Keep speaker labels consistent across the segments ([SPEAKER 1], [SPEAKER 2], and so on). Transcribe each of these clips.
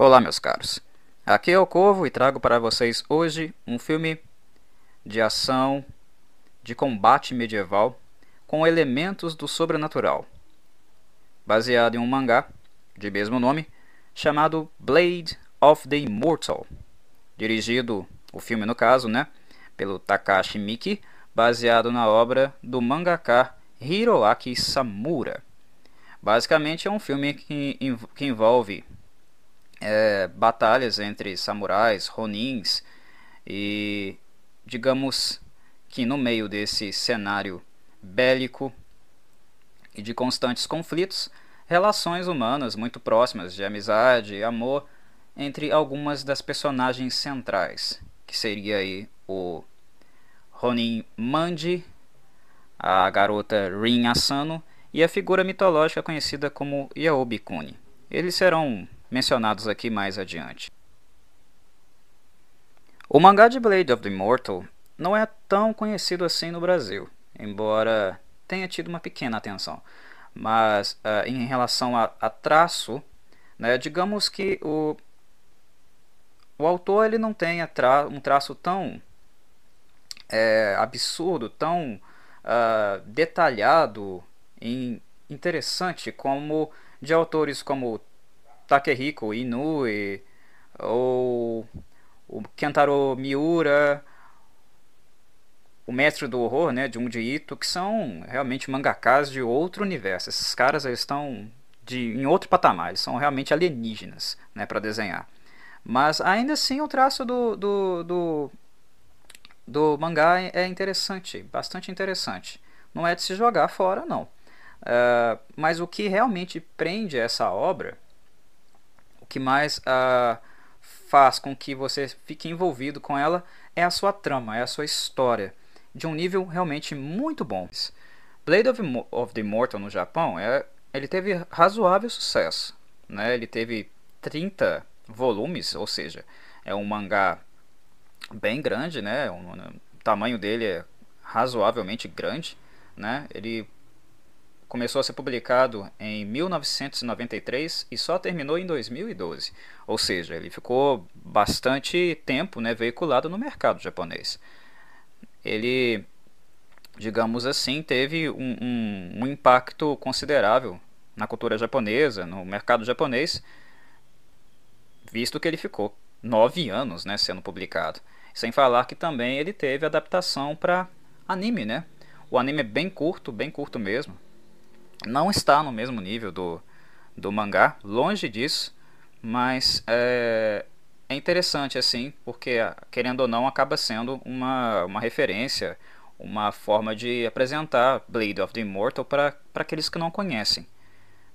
[SPEAKER 1] Olá, meus caros. Aqui é o Corvo e trago para vocês hoje um filme de ação, de combate medieval, com elementos do sobrenatural, baseado em um mangá de mesmo nome, chamado Blade of the Immortal, dirigido, o filme no caso, né, pelo Takashi Miki, baseado na obra do mangaka Hiroaki Samura. Basicamente é um filme que, que envolve é, batalhas entre samurais, ronins e digamos que no meio desse cenário bélico e de constantes conflitos, relações humanas muito próximas de amizade e amor entre algumas das personagens centrais, que seria aí o Ronin Mandi, a garota Rin Asano e a figura mitológica conhecida como Yaobi Kuni. Eles serão mencionados aqui mais adiante. O mangá de Blade of the Immortal não é tão conhecido assim no Brasil, embora tenha tido uma pequena atenção. Mas uh, em relação a, a traço, né, digamos que o, o autor ele não tenha tra um traço tão é, absurdo, tão uh, detalhado e interessante como de autores como Takehiko Inoue ou o Kentaro Miura, o mestre do horror, né, Junji Ito, que são realmente mangakas de outro universo. Esses caras estão de, em outro patamar, eles são realmente alienígenas né, para desenhar. Mas ainda assim o traço do, do, do, do mangá é interessante, bastante interessante. Não é de se jogar fora, não. Uh, mas o que realmente prende essa obra que mais uh, faz com que você fique envolvido com ela é a sua trama, é a sua história, de um nível realmente muito bom. Blade of, of the Immortal no Japão, é, ele teve razoável sucesso. Né? Ele teve 30 volumes, ou seja, é um mangá bem grande, né? O, tamanho dele é razoavelmente grande, né? Ele começou a ser publicado em 1993 e só terminou em 2012. Ou seja, ele ficou bastante tempo né, veiculado no mercado japonês. Ele, digamos assim, teve um, um, um impacto considerável na cultura japonesa, no mercado japonês, visto que ele ficou nove anos né, sendo publicado. Sem falar que também ele teve adaptação para anime, né? O anime é bem curto, bem curto mesmo, não está no mesmo nível do, do mangá, longe disso, mas é, é interessante assim, porque querendo ou não acaba sendo uma, uma referência, uma forma de apresentar Blade of the Immortal para aqueles que não conhecem,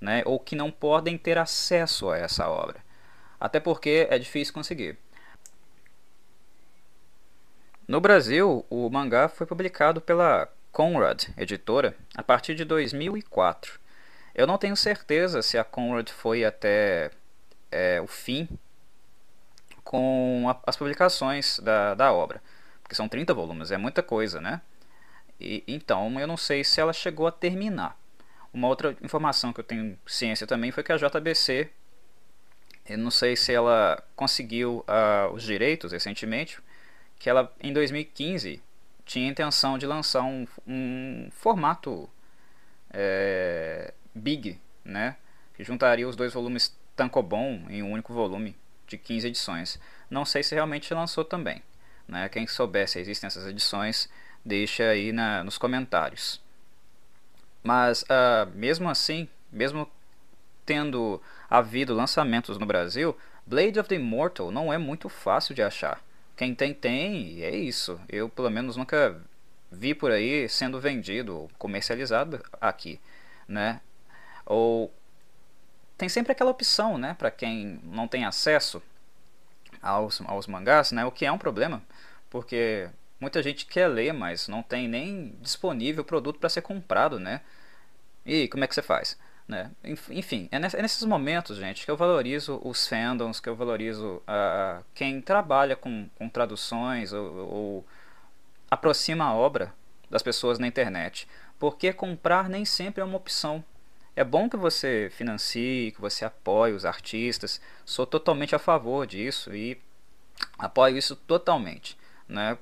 [SPEAKER 1] né, ou que não podem ter acesso a essa obra. Até porque é difícil conseguir. No Brasil, o mangá foi publicado pela Conrad, editora, a partir de 2004. Eu não tenho certeza se a Conrad foi até é, o fim com a, as publicações da, da obra, porque são 30 volumes, é muita coisa, né? E, então eu não sei se ela chegou a terminar. Uma outra informação que eu tenho ciência também foi que a JBC, eu não sei se ela conseguiu uh, os direitos recentemente, que ela em 2015 tinha intenção de lançar um, um formato é, big, né? Que juntaria os dois volumes Tankobon em um único volume de 15 edições. Não sei se realmente lançou também. Né? Quem souber se existem essas edições, deixa aí na, nos comentários. Mas uh, mesmo assim, mesmo tendo havido lançamentos no Brasil, Blade of the Immortal não é muito fácil de achar. Quem tem, tem, e é isso. Eu, pelo menos, nunca vi por aí sendo vendido, comercializado aqui, né? Ou tem sempre aquela opção, né, para quem não tem acesso aos, aos mangás, né, o que é um problema, porque muita gente quer ler, mas não tem nem disponível produto para ser comprado, né? E como é que você faz? Né? Enfim, é, é nesses momentos, gente, que eu valorizo os fandoms, que eu valorizo uh, quem trabalha com, com traduções ou, ou, aproxima a obra das pessoas na internet. Porque comprar nem sempre é uma opção. É bom que você financie, que você apoie os artistas. Sou totalmente a favor disso e apoio isso totalmente, né?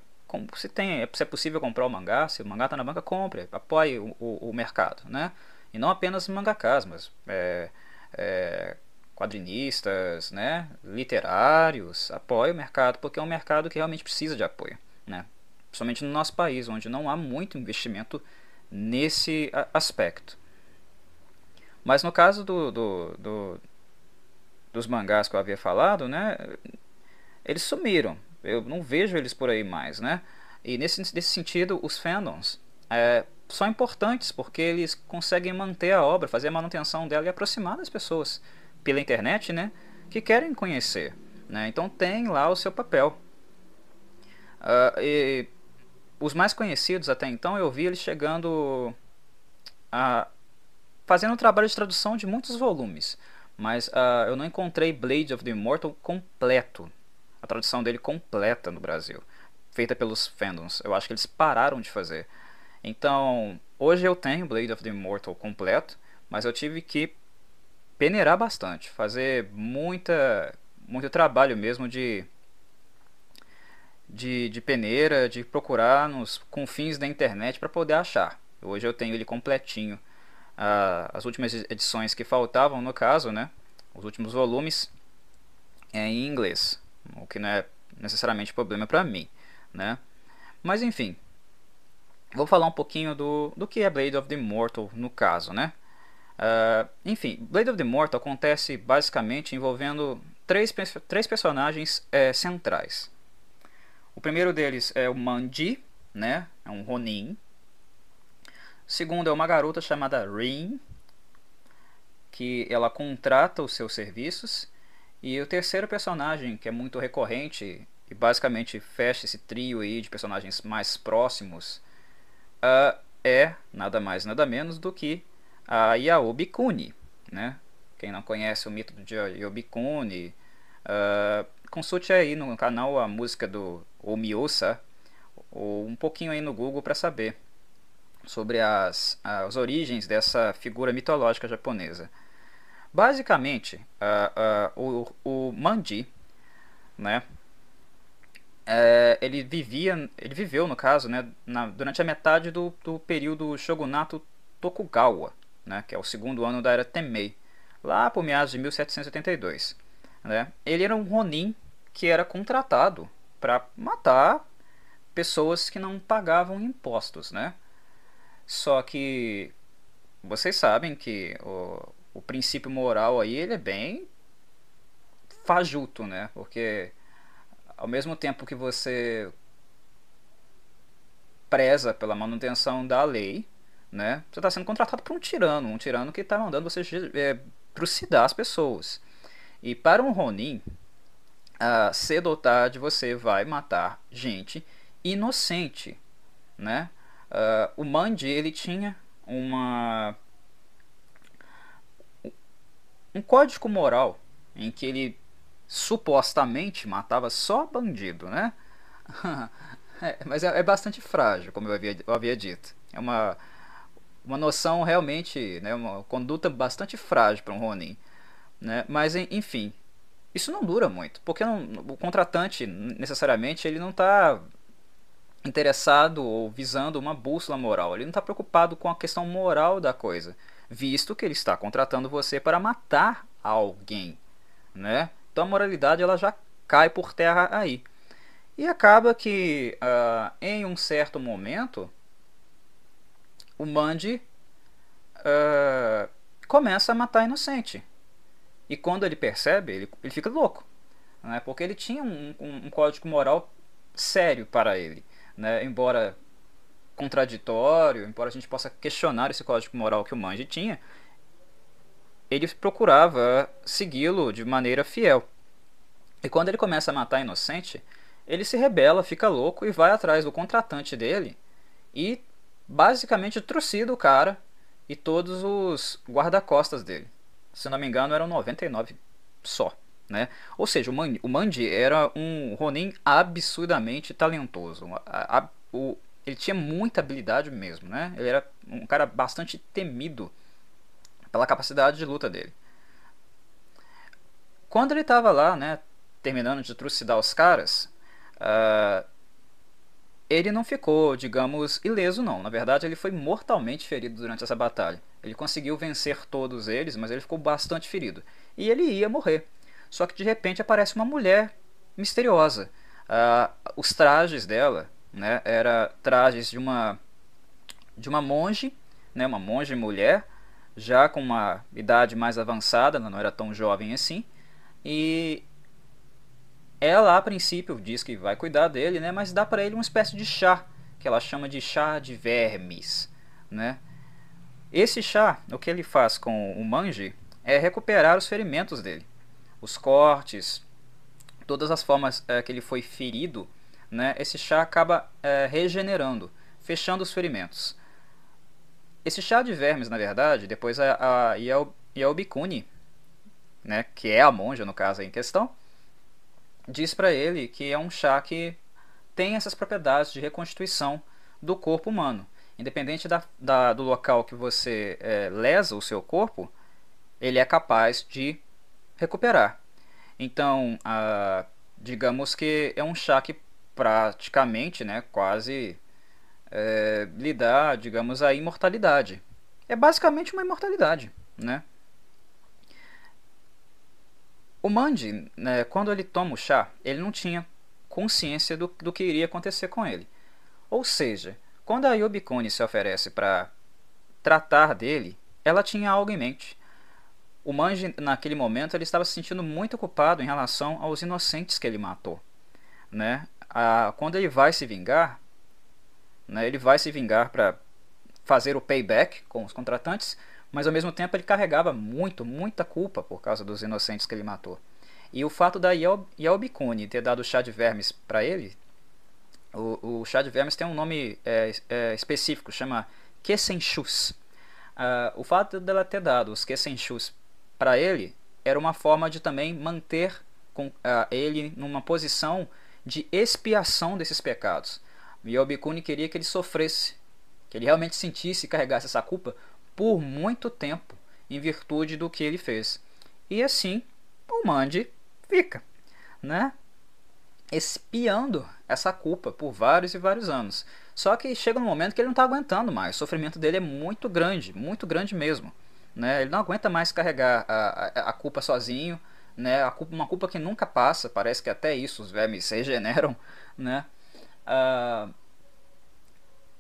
[SPEAKER 1] Se tem, se é possível comprar o mangá, se o mangá está na banca, compre, apoie o, o, o, mercado, né? E não apenas mangakas, mas é, é, quadrinistas, né? Literários, apoie o mercado, porque é um mercado que realmente precisa de apoio, né? Principalmente no nosso país, onde não há muito investimento nesse aspecto. Mas no caso do, do, do, dos mangás que eu havia falado, né, eles sumiram. Eu não vejo eles por aí mais, né? E nesse, nesse sentido, os fandoms é, são importantes porque eles conseguem manter a obra, fazer a manutenção dela e aproximar das pessoas pela internet, né? Que querem conhecer. Né? Então tem lá o seu papel. Uh, e os mais conhecidos até então eu vi eles chegando a fazendo um trabalho de tradução de muitos volumes, mas uh, eu não encontrei Blade of the Immortal completo, a tradução dele completa no Brasil, feita pelos fandoms. Eu acho que eles pararam de fazer. Então, hoje eu tenho Blade of the Immortal completo, mas eu tive que peneirar bastante, fazer muita, muito trabalho mesmo de de, de peneira, de procurar nos confins da internet para poder achar. Hoje eu tenho ele completinho as últimas edições que faltavam, no caso, né, os últimos volumes, é em inglês, o que não é necessariamente problema para mim, né? Mas enfim, vou falar um pouquinho do, do que é Blade of the Immortal no caso, né? Uh, enfim, Blade of the Immortal acontece basicamente envolvendo três, três personagens é, centrais. O primeiro deles é o Manji, né? É um Ronin, Segundo é uma garota chamada Rin, que ela contrata os seus serviços. E o terceiro personagem, que é muito recorrente e basicamente fecha esse trio aí de personagens mais próximos, uh, é nada mais nada menos do que a Yaobi Kuni. Né? Quem não conhece o mito de Yaobi Kuni, uh, consulte aí no canal a música do Omiosa ou um pouquinho aí no Google para saber sobre as, as origens dessa figura mitológica japonesa. Basicamente, uh, uh, o, o Manji, né, é, ele vivia, ele viveu no caso, né, na, durante a metade do, do período shogunato Tokugawa, né, que é o segundo ano da era Temei, lá por meados de 1782. Né. Ele era um ronin que era contratado para matar pessoas que não pagavam impostos, né? Só que vocês sabem que o, o princípio moral aí ele é bem fajuto, né? Porque ao mesmo tempo que você preza pela manutenção da lei, né? Você está sendo contratado por um tirano, um tirano que está mandando você é, trucidar as pessoas. E para um Ronin, uh, cedo ou tarde você vai matar gente inocente, né? Uh, o Mandy ele tinha uma um código moral em que ele supostamente matava só bandido, né? é, mas é, é, bastante frágil, como eu havia, eu havia dito. É uma, uma noção realmente, né, uma conduta bastante frágil para um Ronin. Né? Mas, enfim, isso não dura muito, porque não, o contratante, necessariamente, ele não está interessado ou visando uma bússola moral. Ele não está preocupado com a questão moral da coisa, visto que ele está contratando você para matar alguém, né? Então a moralidade ela já cai por terra aí. E acaba que uh, em um certo momento o Mandy uh, começa a matar inocente. E quando ele percebe, ele, ele fica louco. Né? Porque ele tinha um, um, um código moral sério para ele né? embora contraditório, embora a gente possa questionar esse código moral que o Manji tinha, ele procurava segui-lo de maneira fiel. E quando ele começa a matar inocente, ele se rebela, fica louco e vai atrás do contratante dele e basicamente trucida o cara e todos os guarda-costas dele. Se não me engano, eram 99 só. Né? Ou seja, o, Man, o Mandy era um Ronin absurdamente talentoso. A, o, ele tinha muita habilidade mesmo. Né? Ele era um cara bastante temido pela capacidade de luta dele. Quando ele estava lá, né, terminando de trucidar os caras, uh, ele não ficou, digamos, ileso não. Na verdade, ele foi mortalmente ferido durante essa batalha. Ele conseguiu vencer todos eles, mas ele ficou bastante ferido. E ele ia morrer. Só que de repente aparece uma mulher misteriosa. Uh, os trajes dela, né, era trajes de uma de uma monge, né, uma monge mulher, já com uma idade mais avançada, ela não era tão jovem assim, e ela a princípio diz que vai cuidar dele, né, mas dá para ele uma espécie de chá, que ela chama de chá de vermes, né? Esse chá, o que ele faz com o manji é recuperar os ferimentos dele, os cortes, todas as formas é, que ele foi ferido, né? Esse chá acaba é, regenerando, fechando os ferimentos. Esse chá de vermes, na verdade, depois a, a Yelbikuni, né, que é a monja no caso em questão, diz para ele que é um chá que tem essas propriedades de reconstituição do corpo humano. Independente da, da do local que você é, lesa o seu corpo, ele é capaz de recuperar. Então, a, digamos que é um chá que praticamente, né, quase é, lhe dá, digamos, a imortalidade. É basicamente uma imortalidade, né? O Mandy, né, quando ele toma o chá, ele não tinha consciência do, do que iria acontecer com ele. Ou seja, quando a Yobikuni se oferece para tratar dele, ela tinha algo em mente. O Manji, naquele momento, ele estava se sentindo muito culpado em relação aos inocentes que ele matou. Né? A, quando ele vai se vingar, né, ele vai se vingar para fazer o payback com os contratantes, mas ao mesmo tempo ele carregava muito, muita culpa por causa dos inocentes que ele matou. E o fato da Yelbikuni ter dado chá de vermes para ele, o, o, chá de vermes tem um nome é, é, específico, chama Kessenchus. Uh, o fato dela ter dado os Kessenchus para ele era uma forma de também manter com, uh, ele numa posição de expiação desses pecados. Yobikuni queria que ele sofresse, que ele realmente sentisse e carregasse essa culpa por muito tempo, em virtude do que ele fez. E assim, o Mandi fica, né? Espiando essa culpa por vários e vários anos. Só que chega um momento que ele não está aguentando mais. O sofrimento dele é muito grande, muito grande mesmo. Né? Ele não aguenta mais carregar a, a, a culpa sozinho. Né? A culpa, uma culpa que nunca passa. Parece que até isso os vermes regeneram. Né? Uh,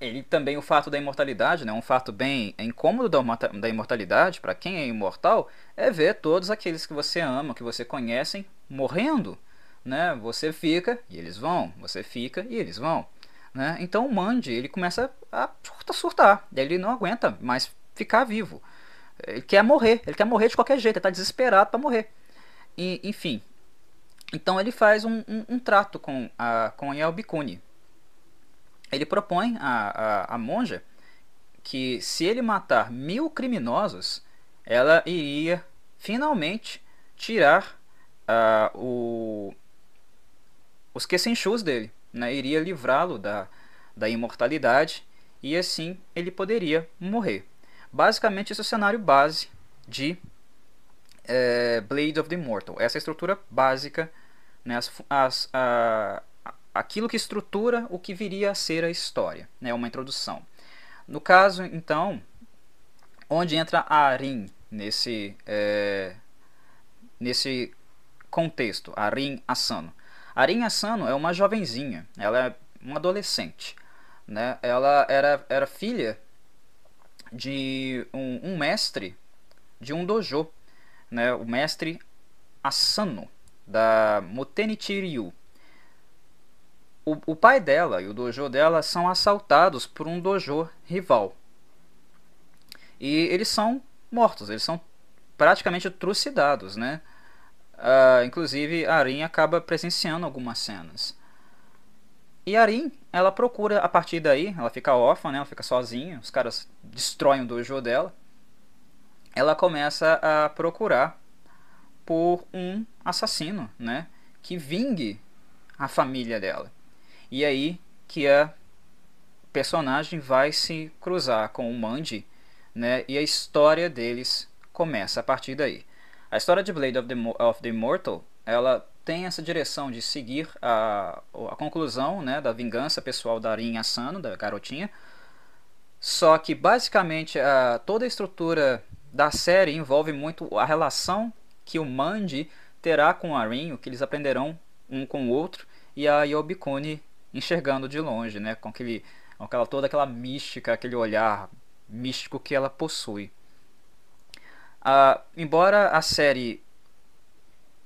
[SPEAKER 1] ele também o fato da imortalidade, né, um fato bem incômodo da, da imortalidade para quem é imortal é ver todos aqueles que você ama, que você conhece morrendo, né? Você fica e eles vão, você fica e eles vão, né? Então o Mandy ele começa a surtar, ele não aguenta mais ficar vivo, ele quer morrer, ele quer morrer de qualquer jeito, ele está desesperado para morrer, e, enfim. Então ele faz um, um, um trato com a com a ele propõe a, a, a monja que se ele matar mil criminosos, ela iria finalmente tirar uh, o, os Kessenchus dele, né? iria livrá-lo da, da imortalidade e assim ele poderia morrer. Basicamente, esse é o cenário base de é, Blade of the Immortal. Essa é a estrutura básica, né? as, as, aquilo que estrutura o que viria a ser a história, né, uma introdução. No caso, então, onde entra a Arin nesse, é, nesse contexto, Arin Asano. Arin Asano é uma jovenzinha, ela é uma adolescente. Né? Ela era, era filha de um, um mestre de um dojo, né? o mestre Asano, da Mutenichi Ryu o, o pai dela e o dojo dela são assaltados por um dojo rival. E eles são mortos, eles são praticamente trucidados, né? Uh, inclusive, Arin acaba presenciando algumas cenas. E Arin, ela procura, a partir daí, ela fica órfã, né? ela fica sozinha, os caras destroem o dojo dela. Ela começa a procurar por um assassino, né? Que vingue a família dela. E aí que a personagem vai se cruzar com o Mandy, né? E a história deles começa a partir daí. A história de Blade of the, of the Immortal, ela tem essa direção de seguir a, a conclusão né, da vingança pessoal da Arin Asano, da garotinha, só que basicamente a, toda a estrutura da série envolve muito a relação que o Mandy terá com a Rin, o que eles aprenderão um com o outro, e a Yobikuni enxergando de longe, né, com aquele, com aquela, toda aquela mística, aquele olhar místico que ela possui. Uh, embora a série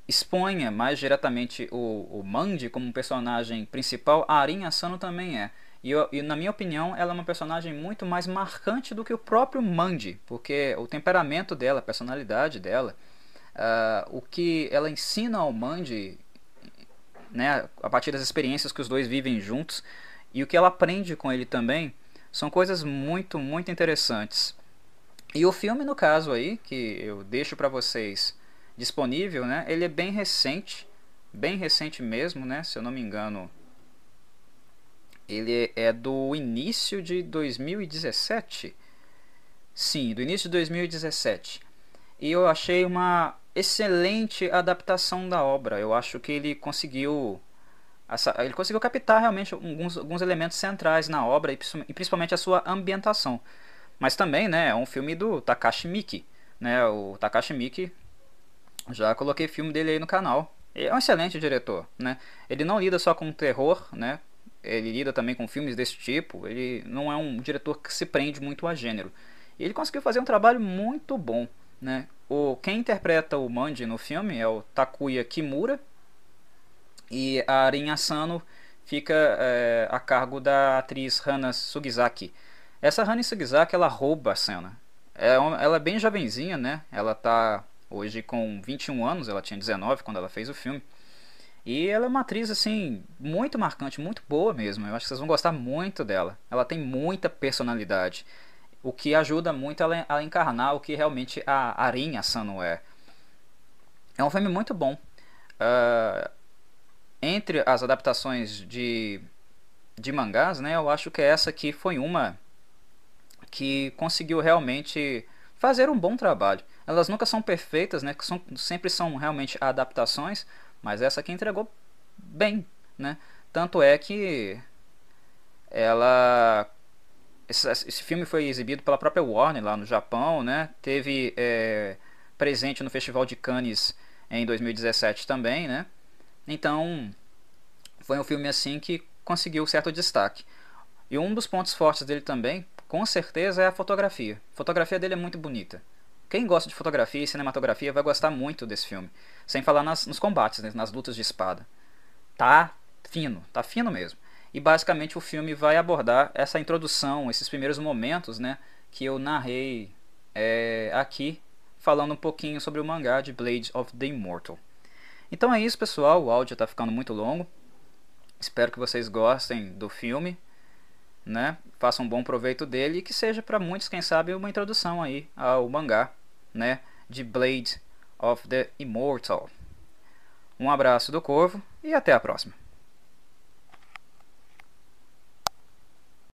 [SPEAKER 1] exponha mais diretamente o, o Mandy como um personagem principal, a Arin Asano também é. E, eu, e, na minha opinião, ela é uma personagem muito mais marcante do que o próprio Mandy, porque o temperamento dela, a personalidade dela, uh, o que ela ensina ao Mandy, né, a partir das experiências que os dois vivem juntos, e o que ela aprende com ele também, são coisas muito, muito interessantes. E o filme, no caso aí, que eu deixo para vocês disponível, né, ele é bem recente, bem recente mesmo, né, se eu não me engano, ele é do início de 2017. Sim, do início de 2017. E eu achei uma excelente adaptação da obra. Eu acho que ele conseguiu ele conseguiu captar realmente alguns, alguns elementos centrais na obra e principalmente a sua ambientação. Mas também, né, é um filme do Takashi Miki, né? O Takashi Miki já coloquei filme dele aí no canal. Ele é um excelente diretor, né? Ele não lida só com terror, né? ele lida também com filmes desse tipo, ele não é um diretor que se prende muito a gênero. E ele conseguiu fazer um trabalho muito bom, né? O quem interpreta o Manji no filme é o Takuya Kimura e a Arin Asano fica é, a cargo da atriz Hana Sugizaki. Essa Hana Sugizaki ela rouba a cena. É, ela é bem jovenzinha, né? Ela tá hoje com 21 anos, ela tinha 19 quando ela fez o filme. E ela é uma atriz, assim, muito marcante, muito boa mesmo. Eu acho que vocês vão gostar muito dela. Ela tem muita personalidade. O que ajuda muito a encarnar o que realmente a Arin Asano é. É um filme muito bom. Uh, entre as adaptações de, de mangás, né, eu acho que essa aqui foi uma que conseguiu realmente fazer um bom trabalho. Elas nunca são perfeitas, né, que são, sempre são realmente adaptações, mas essa aqui entregou bem, né? Tanto é que ela esse, esse, filme foi exibido pela própria Warner lá no Japão, né? Teve é, presente no Festival de Cannes em 2017 também, né? Então foi um filme assim que conseguiu certo destaque. E um dos pontos fortes dele também, com certeza, é a fotografia. A fotografia dele é muito bonita. Quem gosta de fotografia e cinematografia vai gostar muito desse filme. Sem falar nas, nos combates, né, nas lutas de espada. Tá fino, tá fino mesmo. E basicamente o filme vai abordar essa introdução, esses primeiros momentos, né, que eu narrei é, aqui, falando um pouquinho sobre o mangá de Blade of the Immortal. Então é isso, pessoal. O áudio está ficando muito longo. Espero que vocês gostem do filme, né? Façam um bom proveito dele e que seja para muitos, quem sabe, uma introdução aí ao mangá, né, de Blade of the Immortal. Um abraço do Corvo e até a próxima.